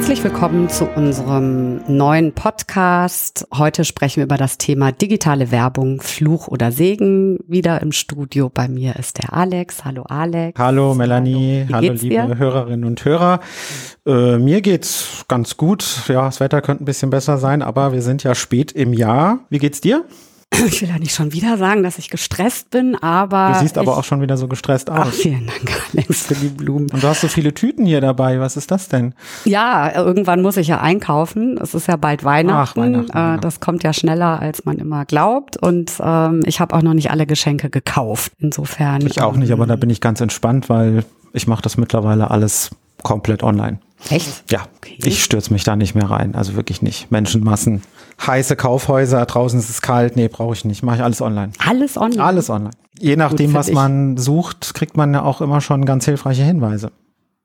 Herzlich willkommen zu unserem neuen Podcast. Heute sprechen wir über das Thema digitale Werbung, Fluch oder Segen. Wieder im Studio bei mir ist der Alex. Hallo Alex. Hallo Melanie. Hallo, Hallo liebe dir? Hörerinnen und Hörer. Äh, mir geht's ganz gut. Ja, das Wetter könnte ein bisschen besser sein, aber wir sind ja spät im Jahr. Wie geht's dir? Ich will ja nicht schon wieder sagen, dass ich gestresst bin, aber. Du siehst aber auch schon wieder so gestresst aus. Ach, vielen Dank, Alex, für die Blumen. Und du hast so viele Tüten hier dabei. Was ist das denn? Ja, irgendwann muss ich ja einkaufen. Es ist ja bald Weihnachten. Ach, Weihnachten äh, das kommt ja schneller, als man immer glaubt. Und ähm, ich habe auch noch nicht alle Geschenke gekauft. Insofern. Ich auch nicht, aber da bin ich ganz entspannt, weil ich mache das mittlerweile alles komplett online. Echt? Ja, okay. ich stürze mich da nicht mehr rein. Also wirklich nicht. Menschenmassen, heiße Kaufhäuser, draußen ist es kalt. Nee, brauche ich nicht. Mache ich alles online. Alles online? Alles online. Je nachdem, Gut, was man sucht, kriegt man ja auch immer schon ganz hilfreiche Hinweise.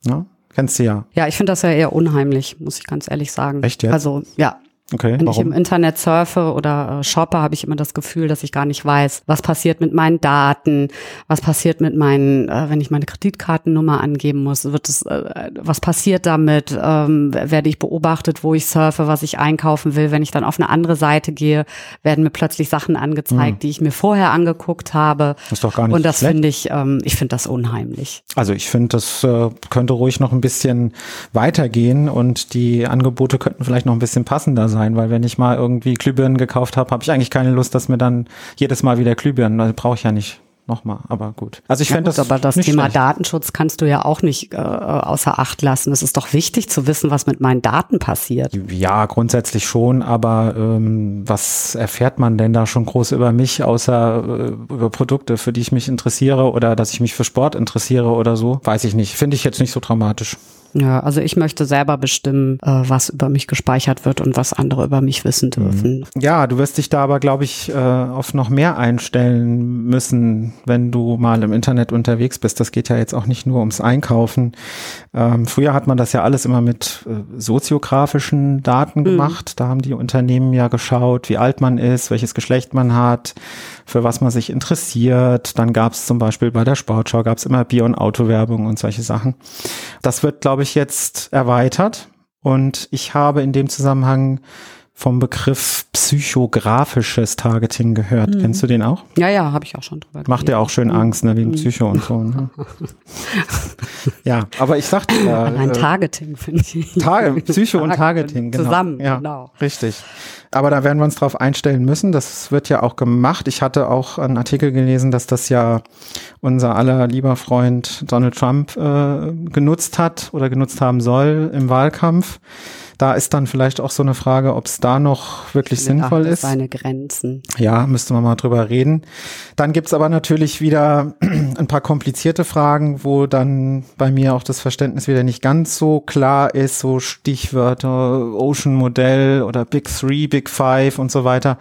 Ja? Kennst du ja. Ja, ich finde das ja eher unheimlich, muss ich ganz ehrlich sagen. Echt jetzt? Also, ja, Okay, Wenn warum? ich im Internet surfe oder äh, shoppe, habe ich immer das Gefühl, dass ich gar nicht weiß, was passiert mit meinen Daten, was passiert mit meinen, äh, wenn ich meine Kreditkartennummer angeben muss, wird es, äh, was passiert damit, ähm, werde ich beobachtet, wo ich surfe, was ich einkaufen will. Wenn ich dann auf eine andere Seite gehe, werden mir plötzlich Sachen angezeigt, mhm. die ich mir vorher angeguckt habe. Das ist doch gar nicht Und das finde ich, ähm, ich finde das unheimlich. Also ich finde, das äh, könnte ruhig noch ein bisschen weitergehen und die Angebote könnten vielleicht noch ein bisschen passender sein sein, weil wenn ich mal irgendwie Glühbirnen gekauft habe, habe ich eigentlich keine Lust, dass mir dann jedes Mal wieder Glühbirnen, also brauche ich ja nicht nochmal, aber gut. Also ich ja, fände das. Aber das Thema schlecht. Datenschutz kannst du ja auch nicht äh, außer Acht lassen. Es ist doch wichtig zu wissen, was mit meinen Daten passiert. Ja, grundsätzlich schon, aber ähm, was erfährt man denn da schon groß über mich, außer äh, über Produkte, für die ich mich interessiere oder dass ich mich für Sport interessiere oder so? Weiß ich nicht. Finde ich jetzt nicht so dramatisch. Ja, also ich möchte selber bestimmen, äh, was über mich gespeichert wird und was andere über mich wissen mhm. dürfen. Ja, du wirst dich da aber, glaube ich, äh, auf noch mehr einstellen müssen, wenn du mal im Internet unterwegs bist. Das geht ja jetzt auch nicht nur ums Einkaufen. Ähm, früher hat man das ja alles immer mit äh, soziografischen Daten mhm. gemacht. Da haben die Unternehmen ja geschaut, wie alt man ist, welches Geschlecht man hat, für was man sich interessiert. Dann gab es zum Beispiel bei der Sportschau gab es immer Bier- und Autowerbung und solche Sachen. Das wird, glaube ich, jetzt erweitert. Und ich habe in dem Zusammenhang vom Begriff psychografisches Targeting gehört. Mhm. Kennst du den auch? Ja, ja, habe ich auch schon drüber Macht ja auch schön mhm. Angst, ne, wegen mhm. Psycho und so. Ne? ja, aber ich sagte ja. Ein äh, Targeting finde ich. Ta Psycho und Targeting, genau. Zusammen, ja, genau. Richtig. Aber da werden wir uns drauf einstellen müssen. Das wird ja auch gemacht. Ich hatte auch einen Artikel gelesen, dass das ja unser aller lieber Freund Donald Trump äh, genutzt hat oder genutzt haben soll im Wahlkampf. Da ist dann vielleicht auch so eine Frage, ob es da noch wirklich Mit sinnvoll ist. Seine Grenzen. Ja, müsste man mal drüber reden. Dann gibt's aber natürlich wieder ein paar komplizierte Fragen, wo dann bei mir auch das Verständnis wieder nicht ganz so klar ist, so Stichwörter Ocean Modell oder Big Three, Big Five und so weiter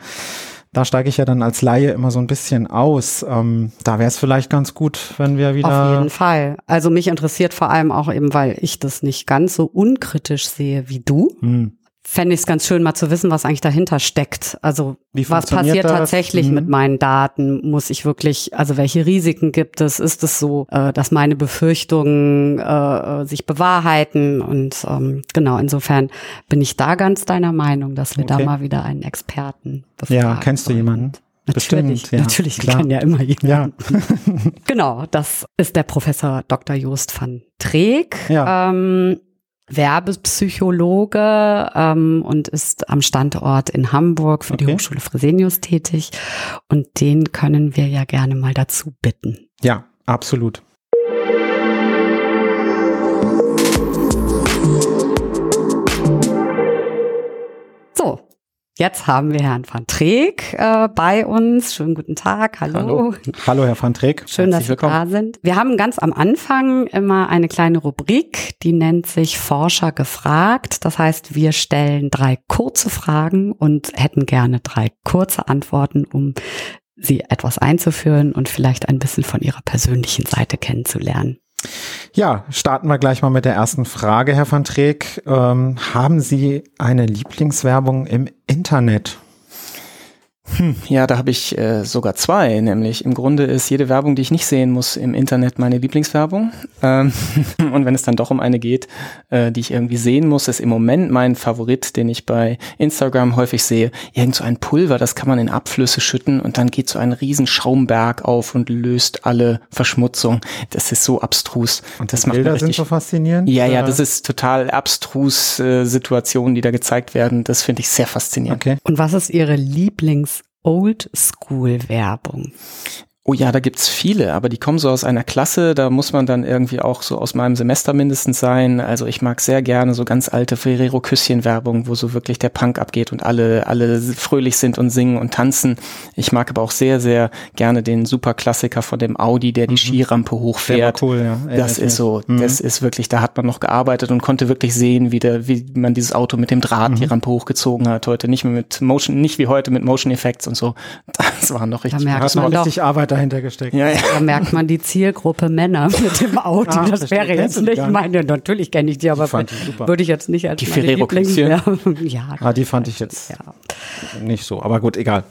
da steige ich ja dann als Laie immer so ein bisschen aus. Ähm, da wäre es vielleicht ganz gut, wenn wir wieder. Auf jeden Fall. Also mich interessiert vor allem auch eben, weil ich das nicht ganz so unkritisch sehe wie du. Hm fände ich es ganz schön, mal zu wissen, was eigentlich dahinter steckt. Also was passiert das? tatsächlich mhm. mit meinen Daten? Muss ich wirklich, also welche Risiken gibt es? Ist es so, äh, dass meine Befürchtungen äh, sich bewahrheiten? Und ähm, genau, insofern bin ich da ganz deiner Meinung, dass wir okay. da mal wieder einen Experten befragen. Ja, kennst du jemanden? Natürlich, Bestimmt, ja, natürlich, klar. kann ja immer jemand. Ja. genau, das ist der Professor Dr. Joost van Treek. Ja. Ähm, Werbepsychologe ähm, und ist am Standort in Hamburg für okay. die Hochschule Fresenius tätig. Und den können wir ja gerne mal dazu bitten. Ja, absolut. Jetzt haben wir Herrn van Treek äh, bei uns. Schönen guten Tag. Hallo. Hallo, Hallo Herr van Treek. Schön, dass Sie da sind. Wir haben ganz am Anfang immer eine kleine Rubrik, die nennt sich Forscher gefragt. Das heißt, wir stellen drei kurze Fragen und hätten gerne drei kurze Antworten, um Sie etwas einzuführen und vielleicht ein bisschen von Ihrer persönlichen Seite kennenzulernen. Ja, starten wir gleich mal mit der ersten Frage, Herr van Treek. Ähm, haben Sie eine Lieblingswerbung im Internet? Hm, ja, da habe ich äh, sogar zwei, nämlich im Grunde ist jede Werbung, die ich nicht sehen muss im Internet, meine Lieblingswerbung. Ähm, und wenn es dann doch um eine geht, äh, die ich irgendwie sehen muss, ist im Moment mein Favorit, den ich bei Instagram häufig sehe. Irgend so ein Pulver, das kann man in Abflüsse schütten und dann geht so ein riesen Schaumberg auf und löst alle Verschmutzung. Das ist so abstrus. Und das die macht Bilder richtig, sind so faszinierend? Ja, ja, das ist total abstrus äh, Situationen, die da gezeigt werden. Das finde ich sehr faszinierend. Okay. Und was ist Ihre Lieblings Oldschool-Werbung? Oh ja, da gibt's viele, aber die kommen so aus einer Klasse, da muss man dann irgendwie auch so aus meinem Semester mindestens sein. Also ich mag sehr gerne so ganz alte Ferrero-Küsschen-Werbung, wo so wirklich der Punk abgeht und alle, alle fröhlich sind und singen und tanzen. Ich mag aber auch sehr, sehr gerne den Superklassiker von dem Audi, der die mhm. Skirampe hochfährt. Cool, ja. Das ist so, mhm. das ist wirklich, da hat man noch gearbeitet und konnte wirklich sehen, wie, der, wie man dieses Auto mit dem Draht mhm. die Rampe hochgezogen hat. Heute nicht mehr mit Motion, nicht wie heute mit Motion Effects und so. Das war noch richtig. Da merkt man richtig Arbeit dahinter gesteckt. Ja, ja. Da merkt man die Zielgruppe Männer mit dem Auto. Ach, das, das wäre jetzt nicht meine, natürlich kenne ich die, aber die würde ich jetzt nicht als die meine Lieblings ja. ah, die fand ich jetzt ja. nicht so, aber gut, egal.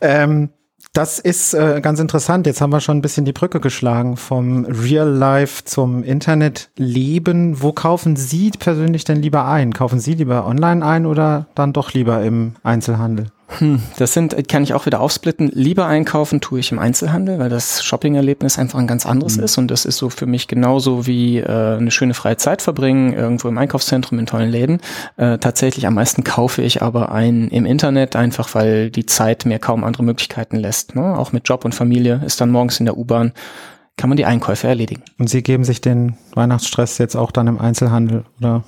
Ähm, das ist äh, ganz interessant. Jetzt haben wir schon ein bisschen die Brücke geschlagen vom Real Life zum Internetleben. Wo kaufen Sie persönlich denn lieber ein? Kaufen Sie lieber online ein oder dann doch lieber im Einzelhandel? Hm, das sind, kann ich auch wieder aufsplitten. Lieber einkaufen tue ich im Einzelhandel, weil das Shopping-Erlebnis einfach ein ganz anderes mhm. ist und das ist so für mich genauso wie äh, eine schöne freie Zeit verbringen, irgendwo im Einkaufszentrum in tollen Läden. Äh, tatsächlich am meisten kaufe ich aber ein im Internet, einfach weil die Zeit mir kaum andere Möglichkeiten lässt. Ne? Auch mit Job und Familie ist dann morgens in der U-Bahn kann man die Einkäufe erledigen. Und Sie geben sich den Weihnachtsstress jetzt auch dann im Einzelhandel, oder?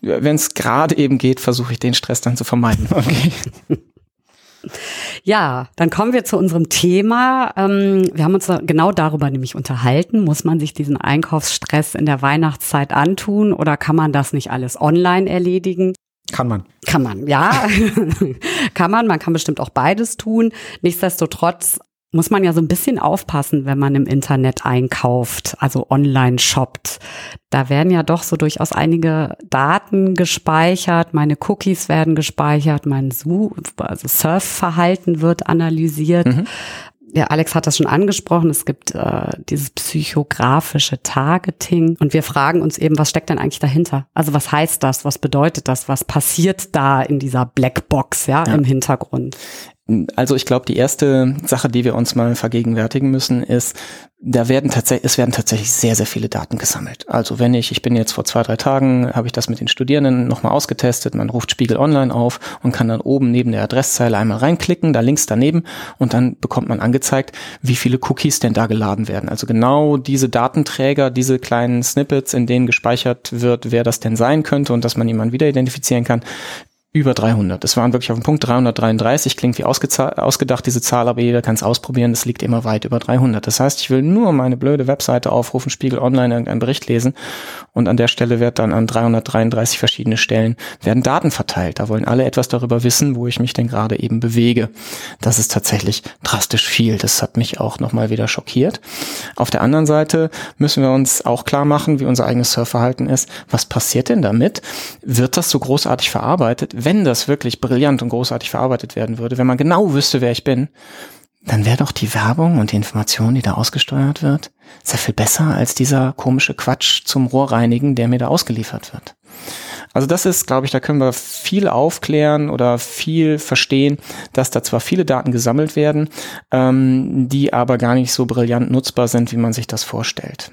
Wenn es gerade eben geht, versuche ich den Stress dann zu vermeiden. Okay. Ja, dann kommen wir zu unserem Thema. Ähm, wir haben uns genau darüber nämlich unterhalten. Muss man sich diesen Einkaufsstress in der Weihnachtszeit antun oder kann man das nicht alles online erledigen? Kann man. Kann man, ja. kann man. Man kann bestimmt auch beides tun. Nichtsdestotrotz muss man ja so ein bisschen aufpassen, wenn man im Internet einkauft, also online shoppt. Da werden ja doch so durchaus einige Daten gespeichert, meine Cookies werden gespeichert, mein also Surfverhalten wird analysiert. Mhm. Ja, Alex hat das schon angesprochen. Es gibt äh, dieses psychografische Targeting und wir fragen uns eben, was steckt denn eigentlich dahinter? Also was heißt das? Was bedeutet das? Was passiert da in dieser Blackbox ja, ja. im Hintergrund? Also ich glaube, die erste Sache, die wir uns mal vergegenwärtigen müssen, ist, da werden tatsächlich, es werden tatsächlich sehr, sehr viele Daten gesammelt. Also wenn ich, ich bin jetzt vor zwei, drei Tagen, habe ich das mit den Studierenden nochmal ausgetestet, man ruft Spiegel Online auf und kann dann oben neben der Adresszeile einmal reinklicken, da links daneben und dann bekommt man angezeigt, wie viele Cookies denn da geladen werden. Also genau diese Datenträger, diese kleinen Snippets, in denen gespeichert wird, wer das denn sein könnte und dass man jemanden wieder identifizieren kann, über 300. Das waren wirklich auf dem Punkt 333, klingt wie ausgedacht diese Zahl, aber jeder kann es ausprobieren, das liegt immer weit über 300. Das heißt, ich will nur meine blöde Webseite aufrufen, Spiegel Online irgendeinen Bericht lesen und an der Stelle wird dann an 333 verschiedene Stellen werden Daten verteilt. Da wollen alle etwas darüber wissen, wo ich mich denn gerade eben bewege. Das ist tatsächlich drastisch viel. Das hat mich auch nochmal wieder schockiert. Auf der anderen Seite müssen wir uns auch klar machen, wie unser eigenes Surfverhalten ist. Was passiert denn damit? Wird das so großartig verarbeitet? Wenn das wirklich brillant und großartig verarbeitet werden würde, wenn man genau wüsste, wer ich bin, dann wäre doch die Werbung und die Information, die da ausgesteuert wird, sehr viel besser als dieser komische Quatsch zum Rohrreinigen, der mir da ausgeliefert wird. Also das ist, glaube ich, da können wir viel aufklären oder viel verstehen, dass da zwar viele Daten gesammelt werden, ähm, die aber gar nicht so brillant nutzbar sind, wie man sich das vorstellt.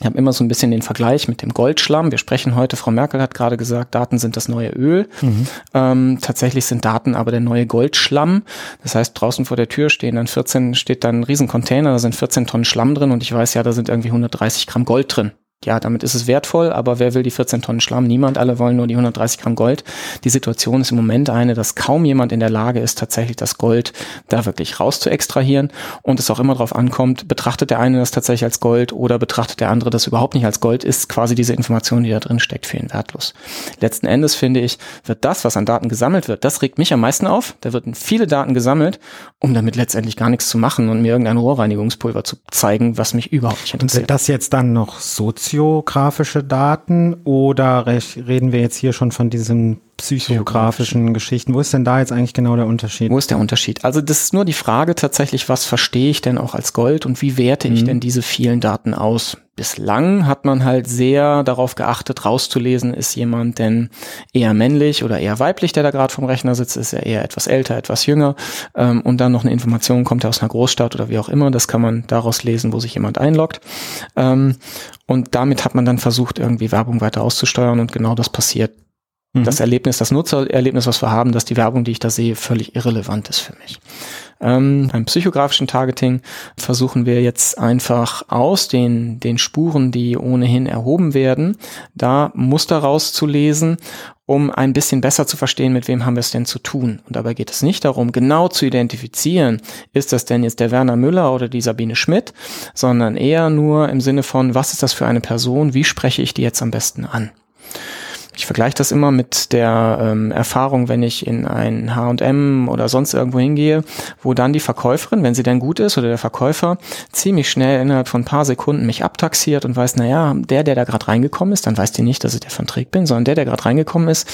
Ich habe immer so ein bisschen den Vergleich mit dem Goldschlamm. Wir sprechen heute, Frau Merkel hat gerade gesagt, Daten sind das neue Öl. Mhm. Ähm, tatsächlich sind Daten aber der neue Goldschlamm. Das heißt, draußen vor der Tür stehen dann 14, steht dann ein Riesencontainer, da sind 14 Tonnen Schlamm drin und ich weiß ja, da sind irgendwie 130 Gramm Gold drin ja, damit ist es wertvoll, aber wer will die 14 Tonnen Schlamm? Niemand, alle wollen nur die 130 Gramm Gold. Die Situation ist im Moment eine, dass kaum jemand in der Lage ist, tatsächlich das Gold da wirklich raus zu extrahieren und es auch immer darauf ankommt, betrachtet der eine das tatsächlich als Gold oder betrachtet der andere das überhaupt nicht als Gold, ist quasi diese Information, die da drin steckt, für ihn wertlos. Letzten Endes finde ich, wird das, was an Daten gesammelt wird, das regt mich am meisten auf. Da werden viele Daten gesammelt, um damit letztendlich gar nichts zu machen und mir irgendein Rohrreinigungspulver zu zeigen, was mich überhaupt nicht interessiert. Und das jetzt dann noch so soziografische Daten oder reden wir jetzt hier schon von diesem psychografischen Geschichten. Wo ist denn da jetzt eigentlich genau der Unterschied? Wo ist der Unterschied? Also das ist nur die Frage tatsächlich, was verstehe ich denn auch als Gold und wie werte ich mhm. denn diese vielen Daten aus? Bislang hat man halt sehr darauf geachtet, rauszulesen, ist jemand denn eher männlich oder eher weiblich, der da gerade vom Rechner sitzt, ist er eher etwas älter, etwas jünger ähm, und dann noch eine Information, kommt er aus einer Großstadt oder wie auch immer, das kann man daraus lesen, wo sich jemand einloggt. Ähm, und damit hat man dann versucht, irgendwie Werbung weiter auszusteuern und genau das passiert Mhm. Das Erlebnis, das Nutzererlebnis, was wir haben, dass die Werbung, die ich da sehe, völlig irrelevant ist für mich. Ähm, beim psychografischen Targeting versuchen wir jetzt einfach aus den, den Spuren, die ohnehin erhoben werden, da Muster rauszulesen, um ein bisschen besser zu verstehen, mit wem haben wir es denn zu tun. Und dabei geht es nicht darum, genau zu identifizieren, ist das denn jetzt der Werner Müller oder die Sabine Schmidt, sondern eher nur im Sinne von, was ist das für eine Person, wie spreche ich die jetzt am besten an. Ich vergleiche das immer mit der ähm, Erfahrung, wenn ich in ein H&M oder sonst irgendwo hingehe, wo dann die Verkäuferin, wenn sie denn gut ist, oder der Verkäufer ziemlich schnell innerhalb von ein paar Sekunden mich abtaxiert und weiß, naja, der, der da gerade reingekommen ist, dann weiß die nicht, dass ich der von Trick bin, sondern der, der gerade reingekommen ist,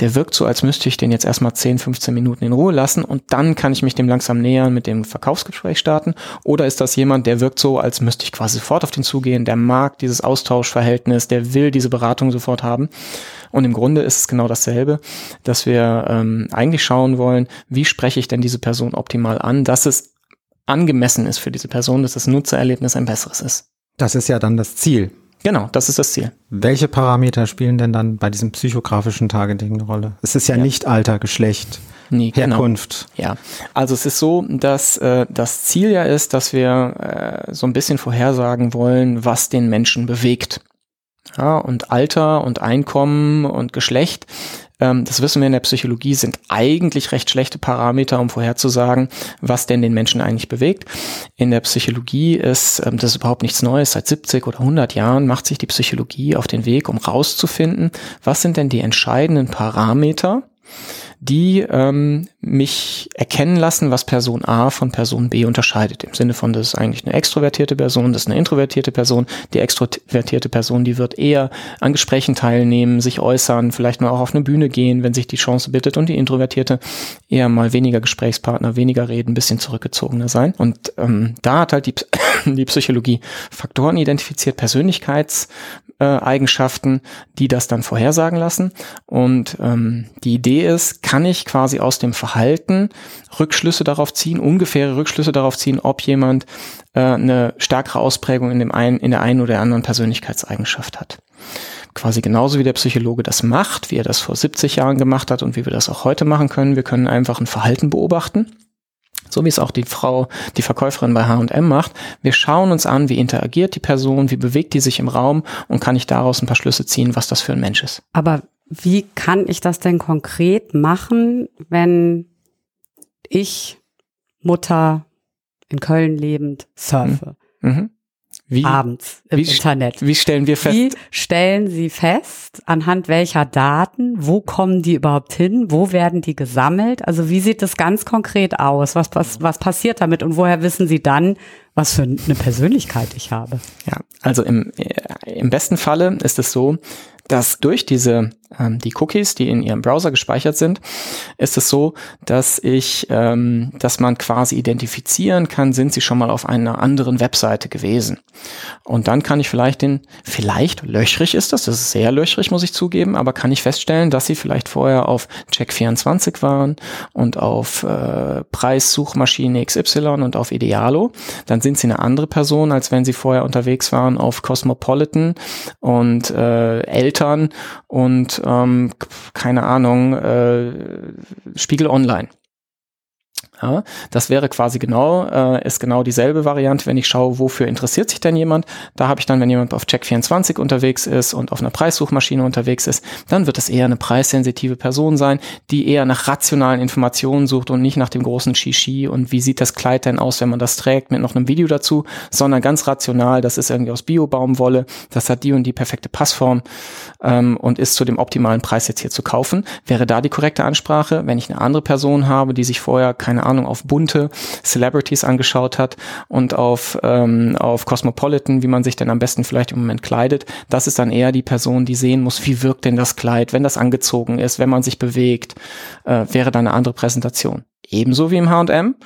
der wirkt so, als müsste ich den jetzt erstmal 10, 15 Minuten in Ruhe lassen und dann kann ich mich dem langsam nähern, mit dem Verkaufsgespräch starten. Oder ist das jemand, der wirkt so, als müsste ich quasi sofort auf den zugehen, der mag dieses Austauschverhältnis, der will diese Beratung sofort haben. Und im Grunde ist es genau dasselbe, dass wir ähm, eigentlich schauen wollen, wie spreche ich denn diese Person optimal an, dass es angemessen ist für diese Person, dass das Nutzererlebnis ein besseres ist. Das ist ja dann das Ziel. Genau, das ist das Ziel. Welche Parameter spielen denn dann bei diesem psychografischen Targeting eine Rolle? Es ist ja, ja. nicht Alter, Geschlecht, nee, genau. Herkunft. Genau. Ja, also es ist so, dass äh, das Ziel ja ist, dass wir äh, so ein bisschen vorhersagen wollen, was den Menschen bewegt. Ja, und Alter und Einkommen und Geschlecht, ähm, das wissen wir in der Psychologie, sind eigentlich recht schlechte Parameter, um vorherzusagen, was denn den Menschen eigentlich bewegt. In der Psychologie ist ähm, das ist überhaupt nichts Neues. Seit 70 oder 100 Jahren macht sich die Psychologie auf den Weg, um rauszufinden, was sind denn die entscheidenden Parameter, die ähm, mich erkennen lassen, was Person A von Person B unterscheidet. Im Sinne von, das ist eigentlich eine extrovertierte Person, das ist eine introvertierte Person. Die extrovertierte Person, die wird eher an Gesprächen teilnehmen, sich äußern, vielleicht mal auch auf eine Bühne gehen, wenn sich die Chance bittet. Und die introvertierte eher mal weniger Gesprächspartner, weniger reden, bisschen zurückgezogener sein. Und ähm, da hat halt die, die Psychologie Faktoren identifiziert, Persönlichkeits äh, Eigenschaften, die das dann vorhersagen lassen. Und ähm, die Idee ist, kann ich quasi aus dem Verhalten Rückschlüsse darauf ziehen, ungefähre Rückschlüsse darauf ziehen, ob jemand äh, eine stärkere Ausprägung in dem einen, in der einen oder anderen Persönlichkeitseigenschaft hat quasi genauso wie der Psychologe das macht, wie er das vor 70 Jahren gemacht hat und wie wir das auch heute machen können. Wir können einfach ein Verhalten beobachten so wie es auch die Frau, die Verkäuferin bei H&M macht. Wir schauen uns an, wie interagiert die Person, wie bewegt die sich im Raum und kann ich daraus ein paar Schlüsse ziehen, was das für ein Mensch ist. Aber wie kann ich das denn konkret machen, wenn ich Mutter in Köln lebend surfe? Mhm. mhm. Wie, abends im wie, Internet. Wie stellen wir fest? Wie stellen Sie fest, anhand welcher Daten, wo kommen die überhaupt hin, wo werden die gesammelt? Also wie sieht das ganz konkret aus? Was, was, was passiert damit und woher wissen Sie dann, was für eine Persönlichkeit ich habe? Ja, also im, äh, im besten Falle ist es so, dass durch diese ähm, die Cookies, die in Ihrem Browser gespeichert sind, ist es so, dass ich, ähm, dass man quasi identifizieren kann, sind Sie schon mal auf einer anderen Webseite gewesen. Und dann kann ich vielleicht den, vielleicht löchrig ist das, das ist sehr löchrig, muss ich zugeben, aber kann ich feststellen, dass Sie vielleicht vorher auf Check24 waren und auf äh, Preissuchmaschine XY und auf Idealo. Dann sind Sie eine andere Person, als wenn Sie vorher unterwegs waren auf Cosmopolitan und äh, Eltern und ähm, keine Ahnung, äh, Spiegel Online. Ja, das wäre quasi genau, äh, ist genau dieselbe Variante, wenn ich schaue, wofür interessiert sich denn jemand. Da habe ich dann, wenn jemand auf Check24 unterwegs ist und auf einer Preissuchmaschine unterwegs ist, dann wird es eher eine preissensitive Person sein, die eher nach rationalen Informationen sucht und nicht nach dem großen Shishi und wie sieht das Kleid denn aus, wenn man das trägt, mit noch einem Video dazu, sondern ganz rational, das ist irgendwie aus Biobaumwolle, das hat die und die perfekte Passform ähm, und ist zu dem optimalen Preis jetzt hier zu kaufen. Wäre da die korrekte Ansprache, wenn ich eine andere Person habe, die sich vorher keine Ahnung, auf bunte Celebrities angeschaut hat und auf, ähm, auf Cosmopolitan, wie man sich denn am besten vielleicht im Moment kleidet. Das ist dann eher die Person, die sehen muss, wie wirkt denn das Kleid, wenn das angezogen ist, wenn man sich bewegt, äh, wäre dann eine andere Präsentation. Ebenso wie im H&M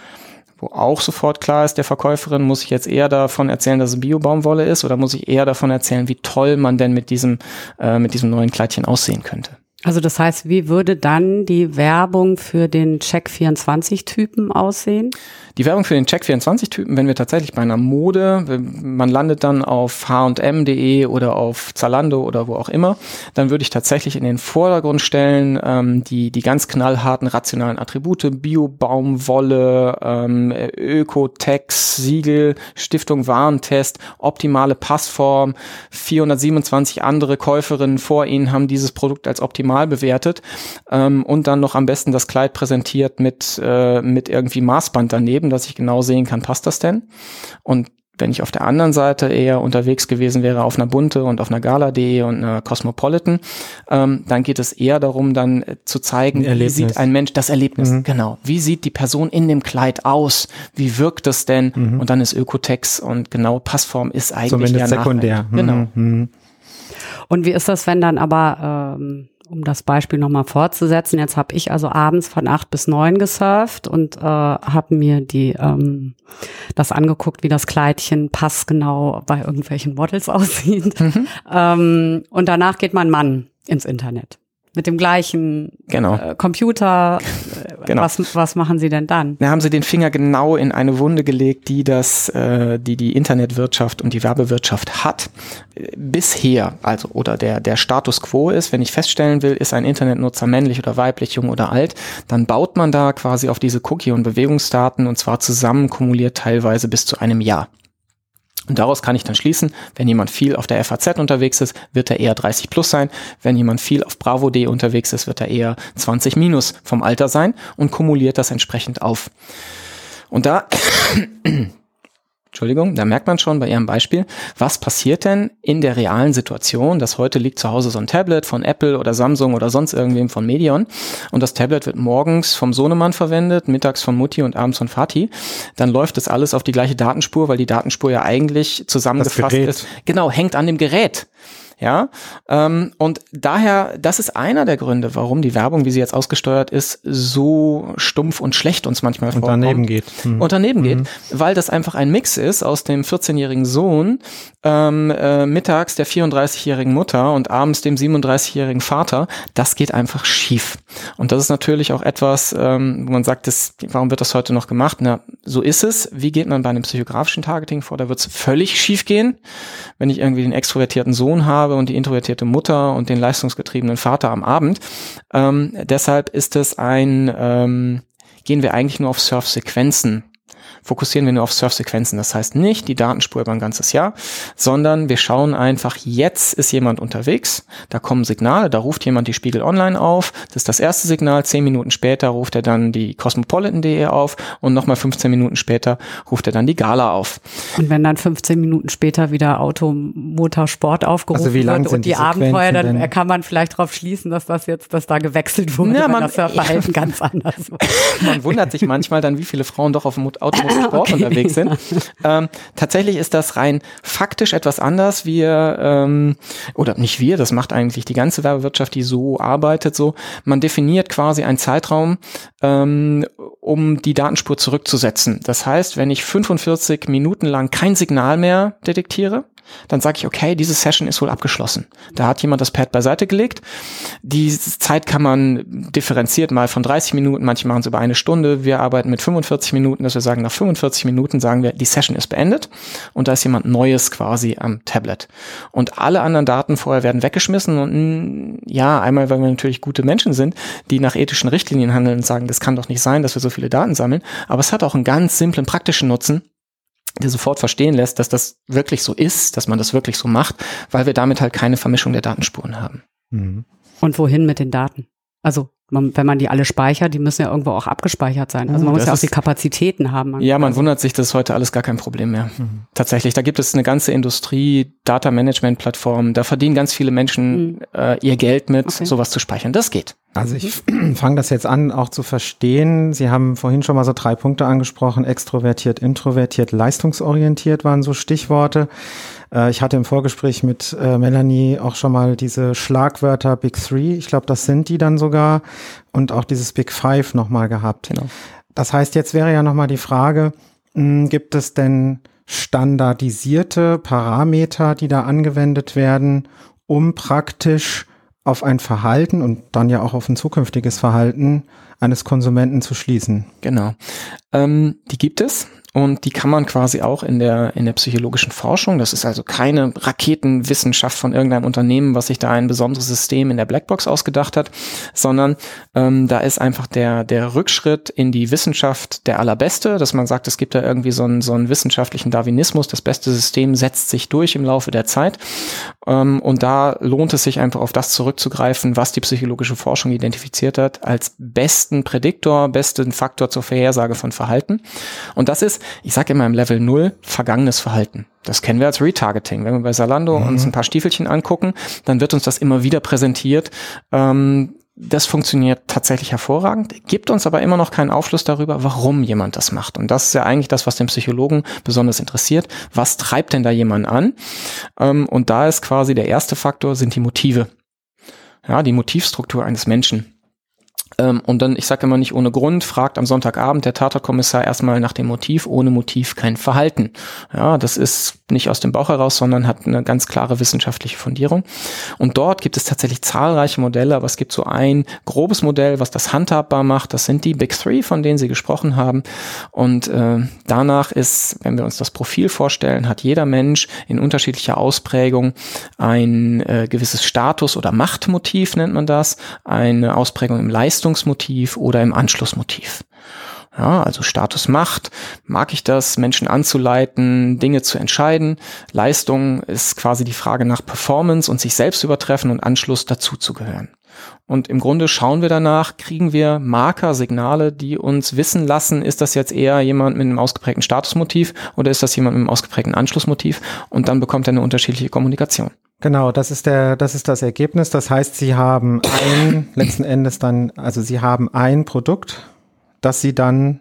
wo auch sofort klar ist, der Verkäuferin, muss ich jetzt eher davon erzählen, dass es Bio-Baumwolle ist oder muss ich eher davon erzählen, wie toll man denn mit diesem, äh, mit diesem neuen Kleidchen aussehen könnte. Also das heißt, wie würde dann die Werbung für den Check24-Typen aussehen? Die Werbung für den Check24-Typen, wenn wir tatsächlich bei einer Mode, man landet dann auf hm.de oder auf Zalando oder wo auch immer, dann würde ich tatsächlich in den Vordergrund stellen, ähm, die, die ganz knallharten rationalen Attribute, Bio-Baumwolle, ähm, Ökotex, Siegel, Stiftung Warentest, optimale Passform, 427 andere Käuferinnen vor Ihnen haben dieses Produkt als optimal bewertet ähm, und dann noch am besten das Kleid präsentiert mit, äh, mit irgendwie Maßband daneben dass ich genau sehen kann, passt das denn? Und wenn ich auf der anderen Seite eher unterwegs gewesen wäre auf einer Bunte und auf einer Gala.de und einer Cosmopolitan, ähm, dann geht es eher darum, dann äh, zu zeigen, wie sieht ein Mensch das Erlebnis, mhm. genau. Wie sieht die Person in dem Kleid aus? Wie wirkt es denn? Mhm. Und dann ist Ökotex und genau Passform ist eigentlich Zumindest sekundär. Mhm. Genau. Mhm. Und wie ist das, wenn dann aber ähm, um das Beispiel nochmal fortzusetzen, jetzt habe ich also abends von acht bis neun gesurft und äh, habe mir die ähm, das angeguckt, wie das Kleidchen passgenau bei irgendwelchen Models aussieht. Mhm. Ähm, und danach geht mein Mann ins Internet mit dem gleichen genau. äh, Computer. Genau. Was, was machen Sie denn dann? Da haben Sie den Finger genau in eine Wunde gelegt, die das, äh, die die Internetwirtschaft und die Werbewirtschaft hat. Bisher, also oder der der Status quo ist, wenn ich feststellen will, ist ein Internetnutzer männlich oder weiblich, jung oder alt, dann baut man da quasi auf diese Cookie und Bewegungsdaten und zwar zusammen kumuliert teilweise bis zu einem Jahr. Und daraus kann ich dann schließen, wenn jemand viel auf der FAZ unterwegs ist, wird er eher 30 plus sein. Wenn jemand viel auf bravo.de unterwegs ist, wird er eher 20 minus vom Alter sein und kumuliert das entsprechend auf. Und da Entschuldigung, da merkt man schon bei Ihrem Beispiel, was passiert denn in der realen Situation, dass heute liegt zu Hause so ein Tablet von Apple oder Samsung oder sonst irgendwem von Medion und das Tablet wird morgens vom Sohnemann verwendet, mittags von Mutti und abends von Vati, dann läuft das alles auf die gleiche Datenspur, weil die Datenspur ja eigentlich zusammengefasst ist. Genau, hängt an dem Gerät. Ja, ähm, und daher, das ist einer der Gründe, warum die Werbung, wie sie jetzt ausgesteuert ist, so stumpf und schlecht uns manchmal und vorkommt. daneben geht. Mhm. Und daneben mhm. geht, weil das einfach ein Mix ist aus dem 14-jährigen Sohn, ähm, äh, mittags der 34-jährigen Mutter und abends dem 37-jährigen Vater. Das geht einfach schief. Und das ist natürlich auch etwas, ähm, wo man sagt, das, warum wird das heute noch gemacht? Na, so ist es. Wie geht man bei einem psychografischen Targeting vor? Da wird es völlig schief gehen, wenn ich irgendwie den extrovertierten Sohn habe und die introvertierte Mutter und den leistungsgetriebenen Vater am Abend. Ähm, deshalb ist es ein, ähm, gehen wir eigentlich nur auf Surf-Sequenzen fokussieren wir nur auf Surf-Sequenzen. Das heißt nicht die Datenspur über ein ganzes Jahr, sondern wir schauen einfach, jetzt ist jemand unterwegs, da kommen Signale, da ruft jemand die Spiegel Online auf, das ist das erste Signal, zehn Minuten später ruft er dann die Cosmopolitan.de auf und nochmal 15 Minuten später ruft er dann die Gala auf. Und wenn dann 15 Minuten später wieder Automotorsport aufgerufen also wird und die, die Abenteuer, dann denn? kann man vielleicht darauf schließen, dass das jetzt, dass da gewechselt wurde, ja, man, das Surfverhalten ja. ganz anders war. Man wundert sich manchmal dann, wie viele Frauen doch auf dem Auto Sport okay. unterwegs sind. Ähm, tatsächlich ist das rein faktisch etwas anders. Wir, ähm, oder nicht wir, das macht eigentlich die ganze Werbewirtschaft, die so arbeitet, so. Man definiert quasi einen Zeitraum, ähm, um die Datenspur zurückzusetzen. Das heißt, wenn ich 45 Minuten lang kein Signal mehr detektiere, dann sage ich, okay, diese Session ist wohl abgeschlossen. Da hat jemand das Pad beiseite gelegt. Die Zeit kann man differenziert mal von 30 Minuten, manche machen es über eine Stunde. Wir arbeiten mit 45 Minuten, dass wir sagen, nach 45 Minuten sagen wir, die Session ist beendet und da ist jemand Neues quasi am Tablet. Und alle anderen Daten vorher werden weggeschmissen und mm, ja, einmal, weil wir natürlich gute Menschen sind, die nach ethischen Richtlinien handeln und sagen, das kann doch nicht sein, dass wir so viele Daten sammeln, aber es hat auch einen ganz simplen praktischen Nutzen, der sofort verstehen lässt, dass das wirklich so ist, dass man das wirklich so macht, weil wir damit halt keine Vermischung der Datenspuren haben. Mhm. Und wohin mit den Daten? Also man, wenn man die alle speichert, die müssen ja irgendwo auch abgespeichert sein. Also man das muss ja auch die Kapazitäten haben. Man ja, man also wundert sich, das ist heute alles gar kein Problem mehr. Mhm. Tatsächlich, da gibt es eine ganze Industrie, Data Management Plattformen, da verdienen ganz viele Menschen mhm. äh, ihr Geld mit, okay. sowas zu speichern. Das geht. Also ich fange das jetzt an, auch zu verstehen. Sie haben vorhin schon mal so drei Punkte angesprochen. Extrovertiert, introvertiert, leistungsorientiert waren so Stichworte. Äh, ich hatte im Vorgespräch mit äh, Melanie auch schon mal diese Schlagwörter Big Three. Ich glaube, das sind die dann sogar. Und auch dieses Big Five nochmal gehabt. Genau. Das heißt, jetzt wäre ja nochmal die Frage, hm, gibt es denn standardisierte Parameter, die da angewendet werden, um praktisch auf ein Verhalten und dann ja auch auf ein zukünftiges Verhalten eines Konsumenten zu schließen. Genau. Ähm, die gibt es. Und die kann man quasi auch in der, in der psychologischen Forschung, das ist also keine Raketenwissenschaft von irgendeinem Unternehmen, was sich da ein besonderes System in der Blackbox ausgedacht hat, sondern ähm, da ist einfach der, der Rückschritt in die Wissenschaft der allerbeste, dass man sagt, es gibt da irgendwie so einen, so einen wissenschaftlichen Darwinismus, das beste System setzt sich durch im Laufe der Zeit. Ähm, und da lohnt es sich einfach auf das zurückzugreifen, was die psychologische Forschung identifiziert hat, als besten Prädiktor, besten Faktor zur Vorhersage von Verhalten. Und das ist ich sage immer im Level 0, vergangenes Verhalten. Das kennen wir als Retargeting. Wenn wir bei Salando mhm. uns ein paar Stiefelchen angucken, dann wird uns das immer wieder präsentiert. Ähm, das funktioniert tatsächlich hervorragend, gibt uns aber immer noch keinen Aufschluss darüber, warum jemand das macht. Und das ist ja eigentlich das, was den Psychologen besonders interessiert. Was treibt denn da jemand an? Ähm, und da ist quasi der erste Faktor, sind die Motive. Ja, die Motivstruktur eines Menschen. Ähm, und dann, ich sage immer nicht ohne Grund, fragt am Sonntagabend der Tatorkommissar erstmal nach dem Motiv. Ohne Motiv kein Verhalten. Ja, das ist nicht aus dem Bauch heraus, sondern hat eine ganz klare wissenschaftliche Fundierung. Und dort gibt es tatsächlich zahlreiche Modelle, aber es gibt so ein grobes Modell, was das handhabbar macht. Das sind die Big Three, von denen Sie gesprochen haben. Und äh, danach ist, wenn wir uns das Profil vorstellen, hat jeder Mensch in unterschiedlicher Ausprägung ein äh, gewisses Status- oder Machtmotiv, nennt man das, eine Ausprägung im Leistung Leistungsmotiv oder im Anschlussmotiv. Ja, also Status Macht, mag ich das, Menschen anzuleiten, Dinge zu entscheiden. Leistung ist quasi die Frage nach Performance und sich selbst übertreffen und Anschluss dazu zu gehören. Und im Grunde schauen wir danach, kriegen wir Marker, Signale, die uns wissen lassen, ist das jetzt eher jemand mit einem ausgeprägten Statusmotiv oder ist das jemand mit einem ausgeprägten Anschlussmotiv? Und dann bekommt er eine unterschiedliche Kommunikation. Genau, das ist der, das ist das Ergebnis. Das heißt, Sie haben ein, letzten Endes dann, also Sie haben ein Produkt, das Sie dann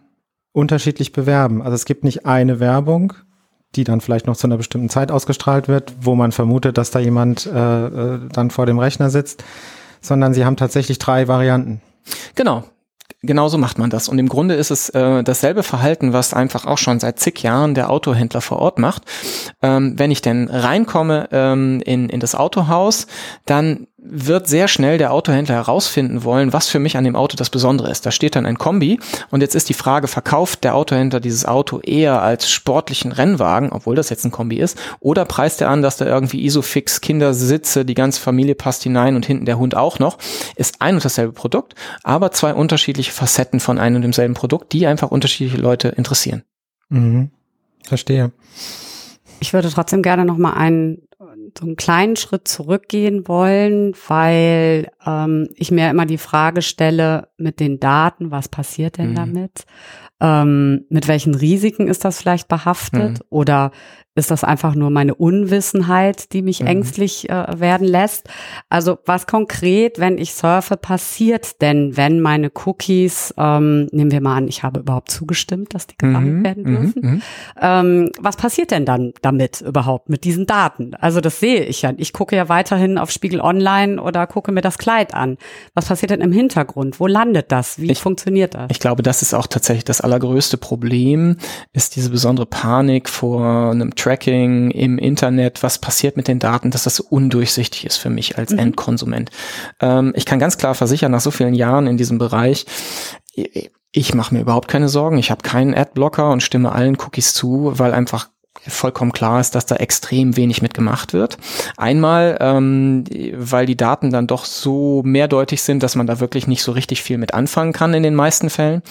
unterschiedlich bewerben. Also es gibt nicht eine Werbung, die dann vielleicht noch zu einer bestimmten Zeit ausgestrahlt wird, wo man vermutet, dass da jemand äh, äh dann vor dem Rechner sitzt, sondern Sie haben tatsächlich drei Varianten. Genau, genauso macht man das. Und im Grunde ist es äh, dasselbe Verhalten, was einfach auch schon seit zig Jahren der Autohändler vor Ort macht. Ähm, wenn ich denn reinkomme ähm, in, in das Autohaus, dann wird sehr schnell der Autohändler herausfinden wollen, was für mich an dem Auto das Besondere ist. Da steht dann ein Kombi und jetzt ist die Frage, verkauft der Autohändler dieses Auto eher als sportlichen Rennwagen, obwohl das jetzt ein Kombi ist, oder preist er an, dass da irgendwie Isofix Kindersitze, die ganze Familie passt hinein und hinten der Hund auch noch, ist ein und dasselbe Produkt, aber zwei unterschiedliche Facetten von einem und demselben Produkt, die einfach unterschiedliche Leute interessieren. Mhm. Verstehe. Ich würde trotzdem gerne noch mal einen so einen kleinen Schritt zurückgehen wollen, weil ähm, ich mir immer die Frage stelle mit den Daten, was passiert denn mhm. damit? Ähm, mit welchen Risiken ist das vielleicht behaftet? Mhm. Oder ist das einfach nur meine Unwissenheit, die mich mhm. ängstlich äh, werden lässt? Also was konkret, wenn ich surfe, passiert denn, wenn meine Cookies, ähm, nehmen wir mal an, ich habe überhaupt zugestimmt, dass die gesammelt mhm. werden mhm. dürfen. Mhm. Ähm, was passiert denn dann damit überhaupt mit diesen Daten? Also das sehe ich ja. Ich gucke ja weiterhin auf Spiegel Online oder gucke mir das Kleid an. Was passiert denn im Hintergrund? Wo landet das? Wie ich, funktioniert das? Ich glaube, das ist auch tatsächlich das allergrößte Problem, ist diese besondere Panik vor einem Track Tracking im Internet, was passiert mit den Daten, dass das so undurchsichtig ist für mich als mhm. Endkonsument. Ähm, ich kann ganz klar versichern, nach so vielen Jahren in diesem Bereich, ich mache mir überhaupt keine Sorgen. Ich habe keinen Adblocker und stimme allen Cookies zu, weil einfach vollkommen klar ist, dass da extrem wenig mitgemacht wird. Einmal, ähm, weil die Daten dann doch so mehrdeutig sind, dass man da wirklich nicht so richtig viel mit anfangen kann in den meisten Fällen.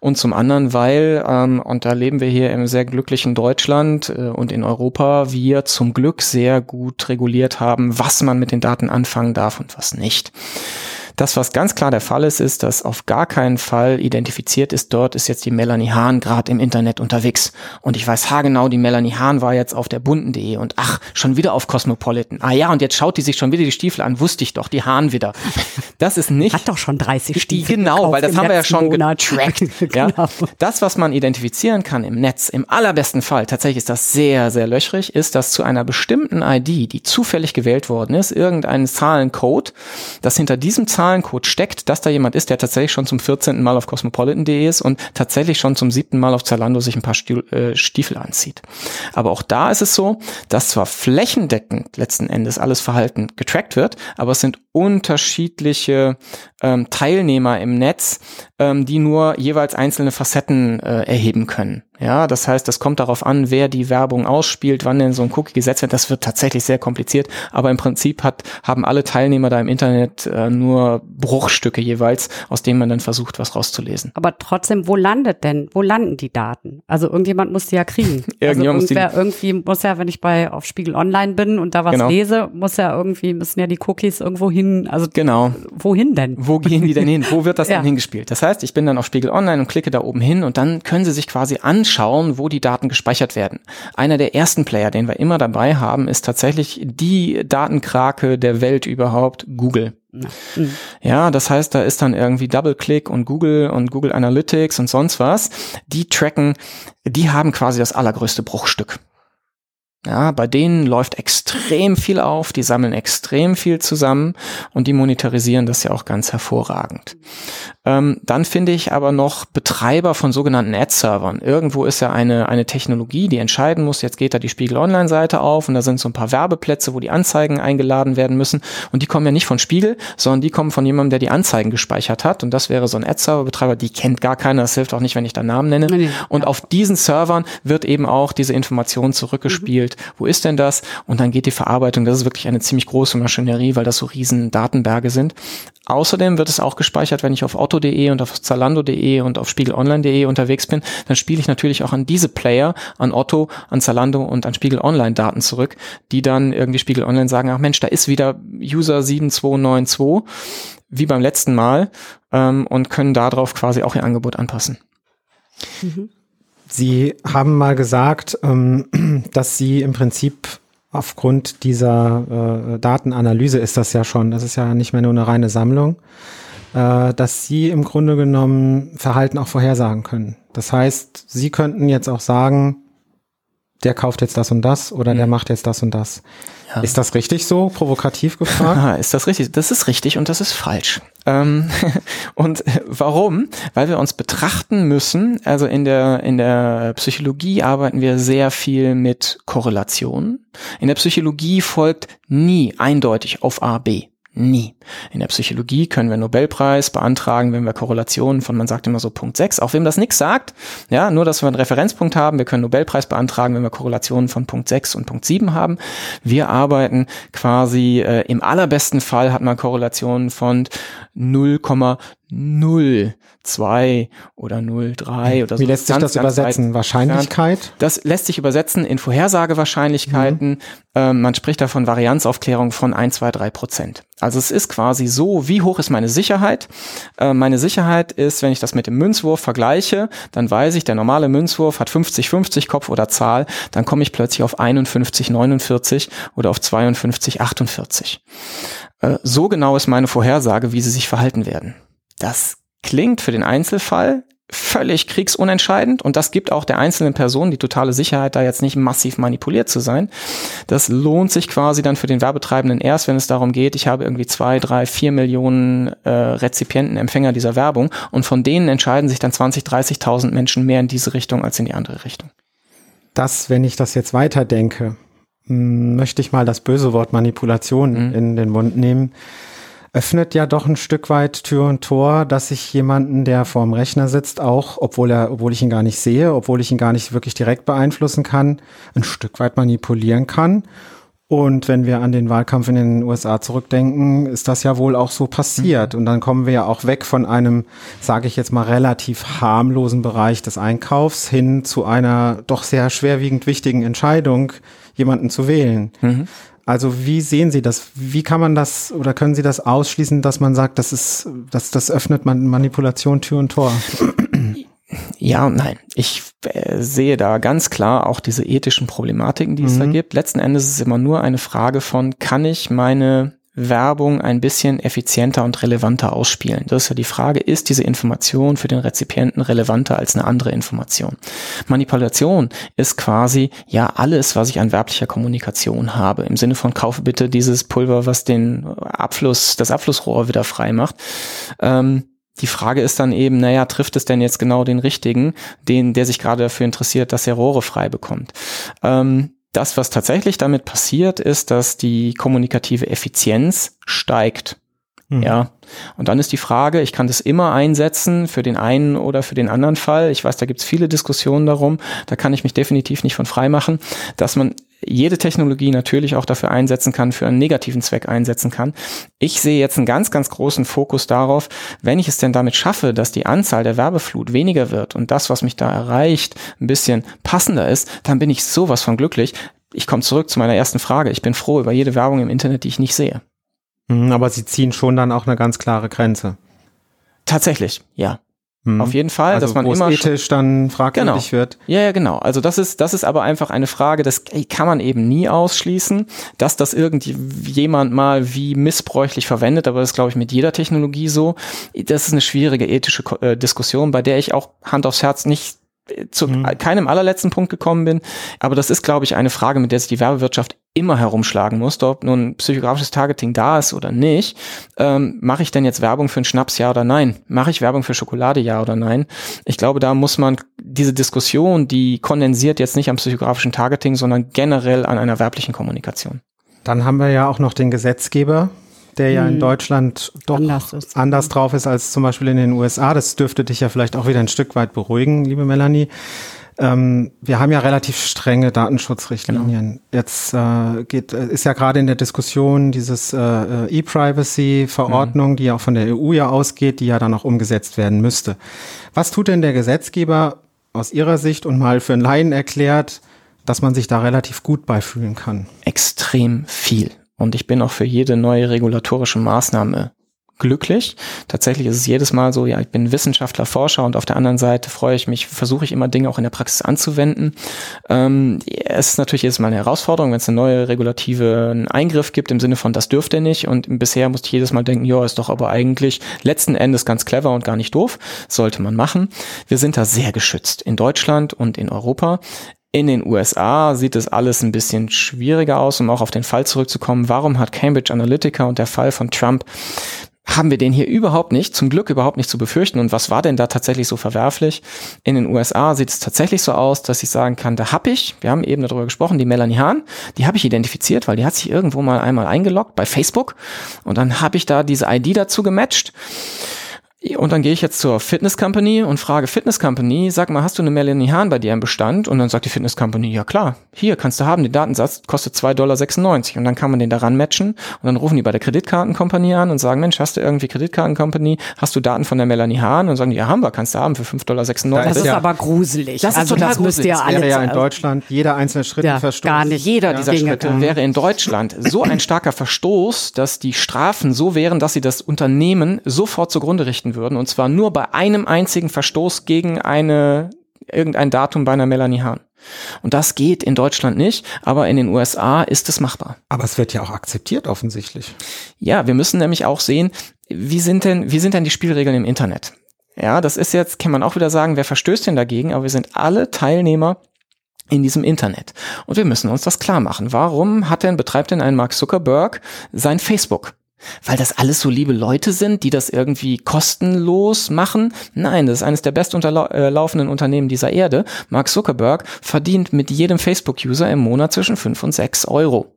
Und zum anderen, weil, ähm, und da leben wir hier im sehr glücklichen Deutschland äh, und in Europa, wir zum Glück sehr gut reguliert haben, was man mit den Daten anfangen darf und was nicht. Das, was ganz klar der Fall ist, ist, dass auf gar keinen Fall identifiziert ist, dort ist jetzt die Melanie Hahn gerade im Internet unterwegs. Und ich weiß haargenau, die Melanie Hahn war jetzt auf der bunten.de und ach, schon wieder auf Cosmopolitan. Ah ja, und jetzt schaut die sich schon wieder die Stiefel an, wusste ich doch, die Hahn wieder. Das ist nicht. Hat doch schon 30 Stiefel. Genau, weil das haben wir ja schon getrackt. genau. ja. Das, was man identifizieren kann im Netz, im allerbesten Fall, tatsächlich ist das sehr, sehr löchrig, ist, dass zu einer bestimmten ID, die zufällig gewählt worden ist, irgendein Zahlencode, dass hinter diesem Zahlencode steckt, dass da jemand ist, der tatsächlich schon zum 14. Mal auf cosmopolitan.de ist und tatsächlich schon zum siebten Mal auf Zalando sich ein paar äh, Stiefel anzieht. Aber auch da ist es so, dass zwar flächendeckend letzten Endes alles Verhalten getrackt wird, aber es sind unterschiedliche ähm, Teilnehmer im Netz, ähm, die nur jeweils einzelne Facetten äh, erheben können. Ja, das heißt, das kommt darauf an, wer die Werbung ausspielt, wann denn so ein Cookie gesetzt wird. Das wird tatsächlich sehr kompliziert, aber im Prinzip hat, haben alle Teilnehmer da im Internet äh, nur Bruchstücke jeweils, aus denen man dann versucht, was rauszulesen. Aber trotzdem, wo landet denn, wo landen die Daten? Also irgendjemand muss die ja kriegen. also irgendwer, irgendwie muss ja, wenn ich bei auf Spiegel Online bin und da was genau. lese, muss ja irgendwie, müssen ja die Cookies irgendwo hin. Also genau. wohin denn? Wo gehen die denn hin? Wo wird das ja. denn hingespielt? Das heißt, ich bin dann auf Spiegel Online und klicke da oben hin und dann können sie sich quasi an anschauen, wo die Daten gespeichert werden. Einer der ersten Player, den wir immer dabei haben, ist tatsächlich die Datenkrake der Welt überhaupt, Google. Ja, das heißt, da ist dann irgendwie DoubleClick und Google und Google Analytics und sonst was. Die tracken, die haben quasi das allergrößte Bruchstück. Ja, bei denen läuft extrem viel auf, die sammeln extrem viel zusammen und die monetarisieren das ja auch ganz hervorragend. Ähm, dann finde ich aber noch Betreiber von sogenannten Ad-Servern. Irgendwo ist ja eine, eine Technologie, die entscheiden muss, jetzt geht da die Spiegel Online-Seite auf und da sind so ein paar Werbeplätze, wo die Anzeigen eingeladen werden müssen. Und die kommen ja nicht von Spiegel, sondern die kommen von jemandem, der die Anzeigen gespeichert hat. Und das wäre so ein Ad-Server-Betreiber, die kennt gar keiner, das hilft auch nicht, wenn ich da Namen nenne. Nee, und ja. auf diesen Servern wird eben auch diese Information zurückgespielt. Mhm. Wo ist denn das? Und dann geht die Verarbeitung, das ist wirklich eine ziemlich große Maschinerie, weil das so riesen Datenberge sind. Außerdem wird es auch gespeichert, wenn ich auf otto.de und auf zalando.de und auf spiegelonline.de unterwegs bin, dann spiele ich natürlich auch an diese Player, an Otto, an Zalando und an Spiegel Online Daten zurück, die dann irgendwie Spiegel Online sagen, ach Mensch, da ist wieder User 7292, wie beim letzten Mal, ähm, und können darauf quasi auch ihr Angebot anpassen. Mhm. Sie haben mal gesagt, ähm, dass Sie im Prinzip aufgrund dieser äh, Datenanalyse ist das ja schon, das ist ja nicht mehr nur eine reine Sammlung, äh, dass Sie im Grunde genommen Verhalten auch vorhersagen können. Das heißt, Sie könnten jetzt auch sagen, der kauft jetzt das und das oder mhm. der macht jetzt das und das. Ja. Ist das richtig so, provokativ gefragt? ist das richtig? Das ist richtig und das ist falsch. Ähm, und warum? Weil wir uns betrachten müssen, also in der, in der Psychologie arbeiten wir sehr viel mit Korrelationen. In der Psychologie folgt nie eindeutig auf A, B. Nie. In der Psychologie können wir Nobelpreis beantragen, wenn wir Korrelationen von, man sagt immer so Punkt 6, auch wem das nichts sagt, ja, nur dass wir einen Referenzpunkt haben, wir können Nobelpreis beantragen, wenn wir Korrelationen von Punkt 6 und Punkt 7 haben. Wir arbeiten quasi, äh, im allerbesten Fall hat man Korrelationen von 0,0 2 oder 0, 3 oder so. Wie lässt sich das übersetzen? Wahrscheinlichkeit? Das lässt sich übersetzen in Vorhersagewahrscheinlichkeiten. Mhm. Ähm, man spricht da von Varianzaufklärung von 1, 2, 3 Prozent. Also es ist quasi so, wie hoch ist meine Sicherheit? Äh, meine Sicherheit ist, wenn ich das mit dem Münzwurf vergleiche, dann weiß ich, der normale Münzwurf hat 50, 50 Kopf oder Zahl, dann komme ich plötzlich auf 51, 49 oder auf 52, 48. Äh, so genau ist meine Vorhersage, wie sie sich verhalten werden. Das klingt für den Einzelfall völlig kriegsunentscheidend und das gibt auch der einzelnen Person die totale Sicherheit, da jetzt nicht massiv manipuliert zu sein. Das lohnt sich quasi dann für den Werbetreibenden erst, wenn es darum geht, ich habe irgendwie zwei, drei, vier Millionen äh, Rezipienten, Empfänger dieser Werbung und von denen entscheiden sich dann 20, 30.000 Menschen mehr in diese Richtung als in die andere Richtung. Das, wenn ich das jetzt weiterdenke, hm, möchte ich mal das böse Wort Manipulation mhm. in den Mund nehmen öffnet ja doch ein Stück weit Tür und Tor, dass ich jemanden, der vorm Rechner sitzt, auch, obwohl er, obwohl ich ihn gar nicht sehe, obwohl ich ihn gar nicht wirklich direkt beeinflussen kann, ein Stück weit manipulieren kann. Und wenn wir an den Wahlkampf in den USA zurückdenken, ist das ja wohl auch so passiert. Mhm. Und dann kommen wir ja auch weg von einem, sage ich jetzt mal, relativ harmlosen Bereich des Einkaufs hin zu einer doch sehr schwerwiegend wichtigen Entscheidung, jemanden zu wählen. Mhm. Also wie sehen Sie das? Wie kann man das oder können Sie das ausschließen, dass man sagt, das ist, dass das öffnet man Manipulation Tür und Tor? Ja und nein. Ich äh, sehe da ganz klar auch diese ethischen Problematiken, die mhm. es da mhm. gibt. Letzten Endes ist es immer nur eine Frage von, kann ich meine Werbung ein bisschen effizienter und relevanter ausspielen. Das ist ja die Frage, ist diese Information für den Rezipienten relevanter als eine andere Information? Manipulation ist quasi ja alles, was ich an werblicher Kommunikation habe. Im Sinne von kaufe bitte dieses Pulver, was den Abfluss, das Abflussrohr wieder frei macht. Ähm, die Frage ist dann eben, naja, trifft es denn jetzt genau den richtigen, den, der sich gerade dafür interessiert, dass er Rohre frei bekommt? Ähm, das, was tatsächlich damit passiert, ist, dass die kommunikative Effizienz steigt. Mhm. Ja. Und dann ist die Frage, ich kann das immer einsetzen für den einen oder für den anderen Fall. Ich weiß, da gibt es viele Diskussionen darum. Da kann ich mich definitiv nicht von frei machen, dass man jede Technologie natürlich auch dafür einsetzen kann, für einen negativen Zweck einsetzen kann. Ich sehe jetzt einen ganz, ganz großen Fokus darauf, wenn ich es denn damit schaffe, dass die Anzahl der Werbeflut weniger wird und das, was mich da erreicht, ein bisschen passender ist, dann bin ich sowas von glücklich. Ich komme zurück zu meiner ersten Frage. Ich bin froh über jede Werbung im Internet, die ich nicht sehe. Mhm, aber Sie ziehen schon dann auch eine ganz klare Grenze. Tatsächlich, ja. Hm. Auf jeden Fall, also dass man immer ethisch dann fragwürdig genau. wird. Ja, ja, genau. Also das ist das ist aber einfach eine Frage, das kann man eben nie ausschließen, dass das irgendjemand mal wie missbräuchlich verwendet, aber das ist glaube ich mit jeder Technologie so. Das ist eine schwierige ethische äh, Diskussion, bei der ich auch Hand aufs Herz nicht zu mhm. keinem allerletzten Punkt gekommen bin. Aber das ist, glaube ich, eine Frage, mit der sich die Werbewirtschaft immer herumschlagen muss. Ob nun psychografisches Targeting da ist oder nicht. Ähm, Mache ich denn jetzt Werbung für einen Schnaps, ja oder nein? Mache ich Werbung für Schokolade, ja oder nein? Ich glaube, da muss man diese Diskussion, die kondensiert jetzt nicht am psychografischen Targeting, sondern generell an einer werblichen Kommunikation. Dann haben wir ja auch noch den Gesetzgeber, der ja in hm. Deutschland doch anders, anders, drauf ist als zum Beispiel in den USA. Das dürfte dich ja vielleicht auch wieder ein Stück weit beruhigen, liebe Melanie. Ähm, wir haben ja relativ strenge Datenschutzrichtlinien. Genau. Jetzt äh, geht, äh, ist ja gerade in der Diskussion dieses äh, äh, E-Privacy-Verordnung, mhm. die auch von der EU ja ausgeht, die ja dann auch umgesetzt werden müsste. Was tut denn der Gesetzgeber aus Ihrer Sicht und mal für einen Laien erklärt, dass man sich da relativ gut beifühlen kann? Extrem viel. Und ich bin auch für jede neue regulatorische Maßnahme glücklich. Tatsächlich ist es jedes Mal so, ja, ich bin Wissenschaftler, Forscher und auf der anderen Seite freue ich mich, versuche ich immer Dinge auch in der Praxis anzuwenden. Ähm, es ist natürlich jedes Mal eine Herausforderung, wenn es eine neue regulative Eingriff gibt im Sinne von, das dürfte nicht und bisher musste ich jedes Mal denken, ja, ist doch aber eigentlich letzten Endes ganz clever und gar nicht doof, sollte man machen. Wir sind da sehr geschützt in Deutschland und in Europa. In den USA sieht es alles ein bisschen schwieriger aus, um auch auf den Fall zurückzukommen. Warum hat Cambridge Analytica und der Fall von Trump haben wir den hier überhaupt nicht, zum Glück überhaupt nicht zu befürchten. Und was war denn da tatsächlich so verwerflich? In den USA sieht es tatsächlich so aus, dass ich sagen kann, da hab ich, wir haben eben darüber gesprochen, die Melanie Hahn, die habe ich identifiziert, weil die hat sich irgendwo mal einmal eingeloggt bei Facebook und dann habe ich da diese ID dazu gematcht. Und dann gehe ich jetzt zur Fitness Company und frage Fitness Company, sag mal, hast du eine Melanie Hahn bei dir im Bestand? Und dann sagt die Fitness Company, ja klar, hier kannst du haben, den Datensatz kostet 2,96 Dollar. Und dann kann man den daran matchen und dann rufen die bei der Kreditkartenkompanie an und sagen, Mensch, hast du irgendwie Kreditkartenkompany, hast du Daten von der Melanie Hahn? Und sagen die, ja, haben wir, kannst du haben für 5,96 Dollar. Das ist ja, aber gruselig. Das ist also total das gruselig. Müsst ihr das wäre ja in Deutschland jeder einzelne Schritt ja, Verstoß. Gar nicht. Jeder ja. dieser Dinge Schritte kann. wäre in Deutschland so ein starker Verstoß, dass die Strafen so wären, dass sie das Unternehmen sofort zugrunde richten würden. Und zwar nur bei einem einzigen Verstoß gegen eine, irgendein Datum bei einer Melanie Hahn. Und das geht in Deutschland nicht, aber in den USA ist es machbar. Aber es wird ja auch akzeptiert offensichtlich. Ja, wir müssen nämlich auch sehen, wie sind denn, wie sind denn die Spielregeln im Internet? Ja, das ist jetzt, kann man auch wieder sagen, wer verstößt denn dagegen, aber wir sind alle Teilnehmer in diesem Internet. Und wir müssen uns das klar machen. Warum hat denn, betreibt denn ein Mark Zuckerberg sein Facebook? Weil das alles so liebe Leute sind, die das irgendwie kostenlos machen? Nein, das ist eines der bestunterlaufenden Unternehmen dieser Erde. Mark Zuckerberg verdient mit jedem Facebook-User im Monat zwischen 5 und 6 Euro.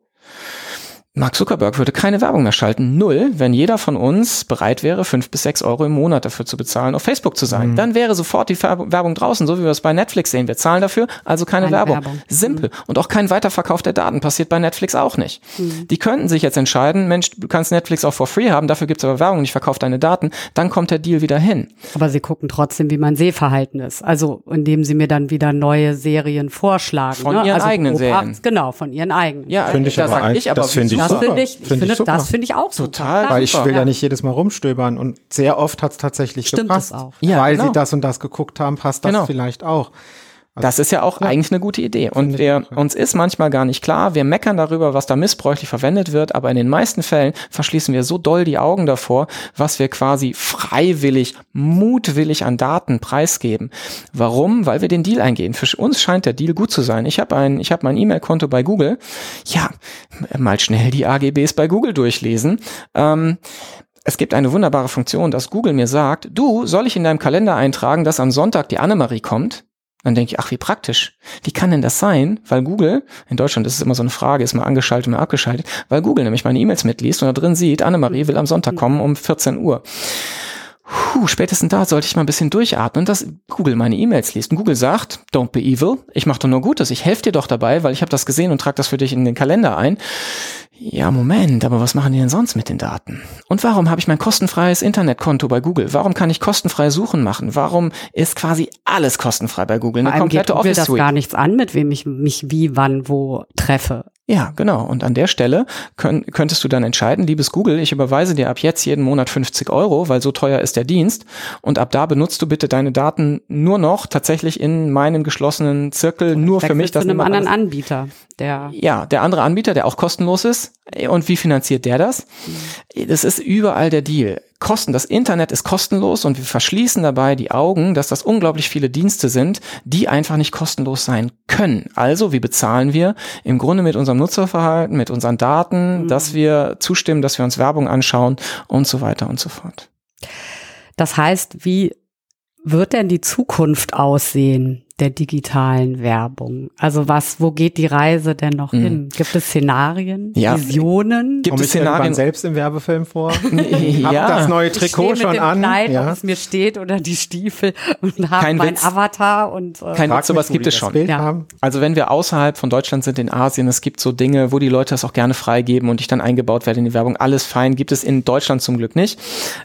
Mark Zuckerberg würde keine Werbung mehr schalten, null, wenn jeder von uns bereit wäre, fünf bis sechs Euro im Monat dafür zu bezahlen, auf Facebook zu sein. Mhm. Dann wäre sofort die Werbung draußen, so wie wir es bei Netflix sehen. Wir zahlen dafür, also keine, keine Werbung. Werbung. Simpel. Mhm. Und auch kein Weiterverkauf der Daten passiert bei Netflix auch nicht. Mhm. Die könnten sich jetzt entscheiden, Mensch, du kannst Netflix auch for free haben, dafür gibt's aber Werbung und ich verkaufe deine Daten. Dann kommt der Deal wieder hin. Aber sie gucken trotzdem, wie mein Sehverhalten ist. Also, indem sie mir dann wieder neue Serien vorschlagen. Von ne? ihren also eigenen Serien. Genau, von ihren eigenen. Ja, finde ich aber ich aber, das finde ich, das find ich, ich finde, das finde ich auch total. Super. Weil ich will ja. ja nicht jedes Mal rumstöbern und sehr oft hat es tatsächlich Stimmt gepasst. Das auch. Ja, weil genau. sie das und das geguckt haben, passt das genau. vielleicht auch. Also, das ist ja auch ja. eigentlich eine gute Idee. Und wir, uns ist manchmal gar nicht klar, wir meckern darüber, was da missbräuchlich verwendet wird, aber in den meisten Fällen verschließen wir so doll die Augen davor, was wir quasi freiwillig, mutwillig an Daten preisgeben. Warum? Weil wir den Deal eingehen. Für uns scheint der Deal gut zu sein. Ich habe ein, ich habe mein E-Mail-Konto bei Google. Ja, mal schnell die AGBs bei Google durchlesen. Ähm, es gibt eine wunderbare Funktion, dass Google mir sagt, du, soll ich in deinem Kalender eintragen, dass am Sonntag die Annemarie kommt? Dann denke ich, ach, wie praktisch. Wie kann denn das sein? Weil Google, in Deutschland ist immer so eine Frage, ist mal angeschaltet, mal abgeschaltet, weil Google nämlich meine E-Mails mitliest und da drin sieht, Annemarie will am Sonntag kommen um 14 Uhr. Puh, spätestens da sollte ich mal ein bisschen durchatmen, dass Google meine E-Mails liest. Und Google sagt, don't be evil, ich mache doch nur Gutes, ich helfe dir doch dabei, weil ich habe das gesehen und trage das für dich in den Kalender ein. Ja, Moment, aber was machen die denn sonst mit den Daten? Und warum habe ich mein kostenfreies Internetkonto bei Google? Warum kann ich kostenfreie Suchen machen? Warum ist quasi alles kostenfrei bei Google? Eine komplette geht Google Office Suite. das gar nichts an, mit wem ich mich wie, wann, wo treffe. Ja, genau. Und an der Stelle könnt, könntest du dann entscheiden, liebes Google, ich überweise dir ab jetzt jeden Monat 50 Euro, weil so teuer ist der Dienst. Und ab da benutzt du bitte deine Daten nur noch tatsächlich in meinem geschlossenen Zirkel, nur für mich. Das zu einem anderen Anbieter. Der ja, der andere Anbieter, der auch kostenlos ist. Und wie finanziert der das? Mhm. Das ist überall der Deal. Kosten. Das Internet ist kostenlos und wir verschließen dabei die Augen, dass das unglaublich viele Dienste sind, die einfach nicht kostenlos sein können. Also, wie bezahlen wir? Im Grunde mit unserem Nutzerverhalten, mit unseren Daten, mhm. dass wir zustimmen, dass wir uns Werbung anschauen und so weiter und so fort. Das heißt, wie wird denn die Zukunft aussehen? Der digitalen Werbung? Also was, wo geht die Reise denn noch mhm. hin? Gibt es Szenarien, ja. Visionen? Gibt es Szenarien selbst im Werbefilm vor? ja. Hab das neue Trikot schon mit dem an? Kleid, ja. ob es mir steht oder die Stiefel und habe mein Witz. Avatar und äh, kein Witz, sowas gibt es schon. Ja. Also wenn wir außerhalb von Deutschland sind in Asien, es gibt so Dinge, wo die Leute das auch gerne freigeben und ich dann eingebaut werde in die Werbung. Alles fein, gibt es in Deutschland zum Glück nicht.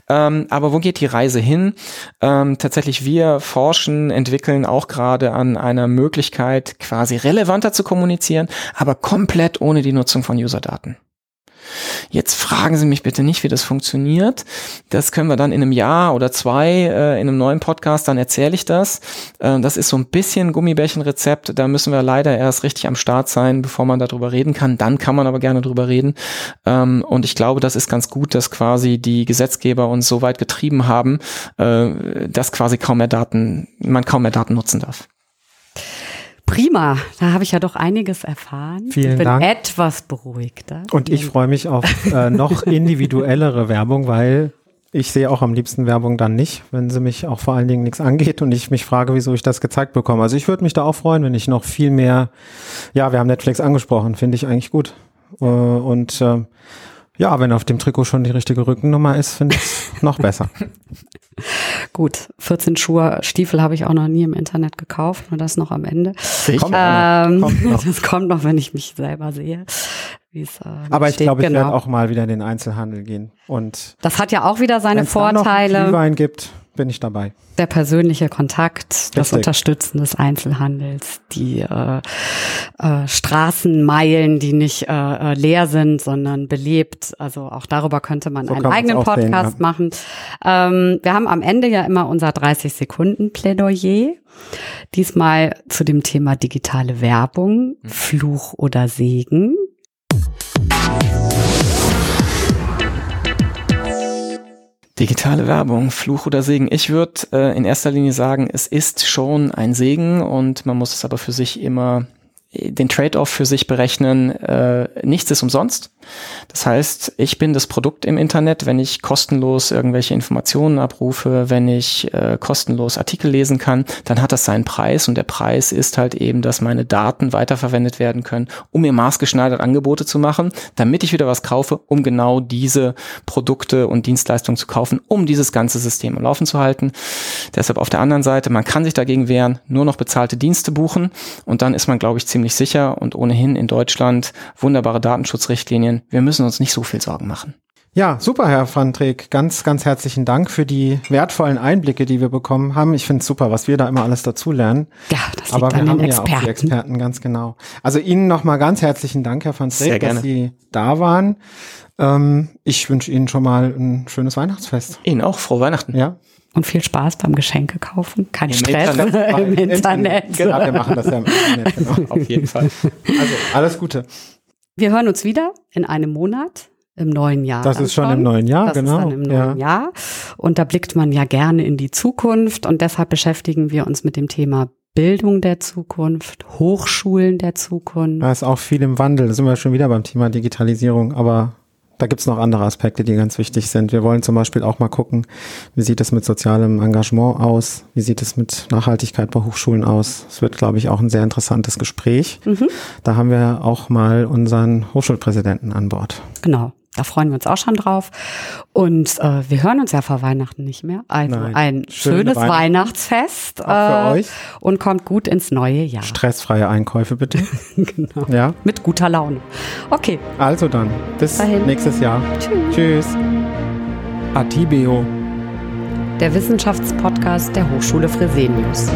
Ähm, aber wo geht die Reise hin? Ähm, tatsächlich wir forschen, entwickeln auch gerade gerade an einer Möglichkeit, quasi relevanter zu kommunizieren, aber komplett ohne die Nutzung von Userdaten. Jetzt fragen Sie mich bitte nicht, wie das funktioniert. Das können wir dann in einem Jahr oder zwei äh, in einem neuen Podcast, dann erzähle ich das. Äh, das ist so ein bisschen Gummibärchenrezept. Da müssen wir leider erst richtig am Start sein, bevor man darüber reden kann. Dann kann man aber gerne drüber reden. Ähm, und ich glaube, das ist ganz gut, dass quasi die Gesetzgeber uns so weit getrieben haben, äh, dass quasi kaum mehr Daten, man kaum mehr Daten nutzen darf. Prima, da habe ich ja doch einiges erfahren. Vielen ich bin Dank. etwas beruhigter. Und ich freue mich auf äh, noch individuellere Werbung, weil ich sehe auch am liebsten Werbung dann nicht, wenn sie mich auch vor allen Dingen nichts angeht und ich mich frage, wieso ich das gezeigt bekomme. Also ich würde mich da auch freuen, wenn ich noch viel mehr, ja, wir haben Netflix angesprochen, finde ich eigentlich gut. Äh, und äh, ja, wenn auf dem Trikot schon die richtige Rückennummer ist, finde ich es noch besser. Gut, 14 Schuhe, Stiefel habe ich auch noch nie im Internet gekauft, nur das noch am Ende. Kommt, ähm, kommt noch. Das kommt noch, wenn ich mich selber sehe. Äh, Aber ich glaube, ich genau. werde auch mal wieder in den Einzelhandel gehen. Und das hat ja auch wieder seine Vorteile. Wenn es Wein gibt, bin ich dabei. Der persönliche Kontakt, Richtig. das Unterstützen des Einzelhandels, die äh, äh, Straßenmeilen, die nicht äh, äh, leer sind, sondern belebt. Also auch darüber könnte man so einen eigenen Podcast sehen, ja. machen. Ähm, wir haben am Ende ja immer unser 30 Sekunden Plädoyer. Diesmal zu dem Thema digitale Werbung, mhm. Fluch oder Segen. Digitale Werbung, Fluch oder Segen. Ich würde äh, in erster Linie sagen, es ist schon ein Segen und man muss es aber für sich immer den Trade-off für sich berechnen, äh, nichts ist umsonst. Das heißt, ich bin das Produkt im Internet, wenn ich kostenlos irgendwelche Informationen abrufe, wenn ich äh, kostenlos Artikel lesen kann, dann hat das seinen Preis und der Preis ist halt eben, dass meine Daten weiterverwendet werden können, um mir maßgeschneidert Angebote zu machen, damit ich wieder was kaufe, um genau diese Produkte und Dienstleistungen zu kaufen, um dieses ganze System am Laufen zu halten. Deshalb auf der anderen Seite, man kann sich dagegen wehren, nur noch bezahlte Dienste buchen und dann ist man, glaube ich, ziemlich sicher und ohnehin in Deutschland wunderbare Datenschutzrichtlinien. Wir müssen uns nicht so viel Sorgen machen. Ja, super, Herr Van Treek. Ganz, ganz herzlichen Dank für die wertvollen Einblicke, die wir bekommen haben. Ich finde es super, was wir da immer alles dazulernen. Ja, das liegt Aber wir an haben den ja Experten. auch die Experten, ganz genau. Also Ihnen nochmal ganz herzlichen Dank, Herr Van Treek, dass Sie da waren. Ähm, ich wünsche Ihnen schon mal ein schönes Weihnachtsfest. Ihnen auch frohe Weihnachten. Ja. Und viel Spaß beim Geschenke kaufen. Kein Im Stress Internet. im Internet. Genau, wir machen das ja im Internet. Genau. Auf jeden Fall. Also, alles Gute. Wir hören uns wieder in einem Monat. Im neuen Jahr. Das ist schon im neuen Jahr, das genau. Ist dann im neuen ja. Jahr. Und da blickt man ja gerne in die Zukunft. Und deshalb beschäftigen wir uns mit dem Thema Bildung der Zukunft, Hochschulen der Zukunft. Da ist auch viel im Wandel. Da sind wir schon wieder beim Thema Digitalisierung. Aber da gibt's noch andere Aspekte, die ganz wichtig sind. Wir wollen zum Beispiel auch mal gucken, wie sieht es mit sozialem Engagement aus? Wie sieht es mit Nachhaltigkeit bei Hochschulen aus? Es wird, glaube ich, auch ein sehr interessantes Gespräch. Mhm. Da haben wir auch mal unseren Hochschulpräsidenten an Bord. Genau. Da freuen wir uns auch schon drauf. Und äh, wir hören uns ja vor Weihnachten nicht mehr. Also Nein. ein Schöne schönes Weihnachten. Weihnachtsfest Auch für äh, euch. und kommt gut ins neue Jahr. Stressfreie Einkäufe bitte. genau. Ja, Mit guter Laune. Okay. also dann. Bis dahin. nächstes Jahr. Tschüss. Tschüss. Atibeo. Der Wissenschaftspodcast der Hochschule Fresenius.